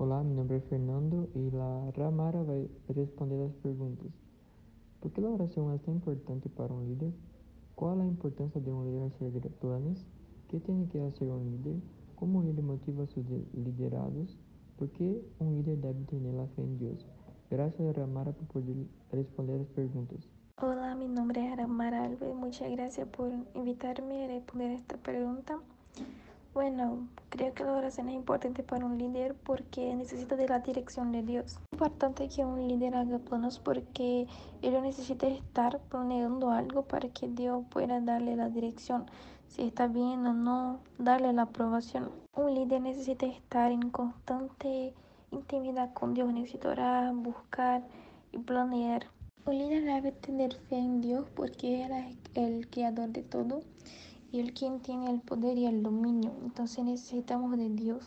Olá, meu nome é Fernando e a Ramara vai responder as perguntas. Por que a oração é tão importante para um líder? Qual a importância de um líder seguir planos? que tem que fazer um líder? Como ele motiva seus liderados? Por que um líder deve ter a fé em Deus? Graças, Ramara, por poder responder as perguntas. Hola, mi nombre es Ramara Alves. Muchas gracias por invitarme a responder esta pregunta. Bueno, creo que la oración es importante para un líder porque necesita de la dirección de Dios. Es importante que un líder haga planos porque él necesita estar planeando algo para que Dios pueda darle la dirección, si está bien o no, darle la aprobación. Un líder necesita estar en constante intimidad con Dios, necesita orar, buscar y planear. Un líder debe tener fe en Dios porque Él es el creador de todo y Él quien tiene el poder y el dominio. Entonces necesitamos de Dios.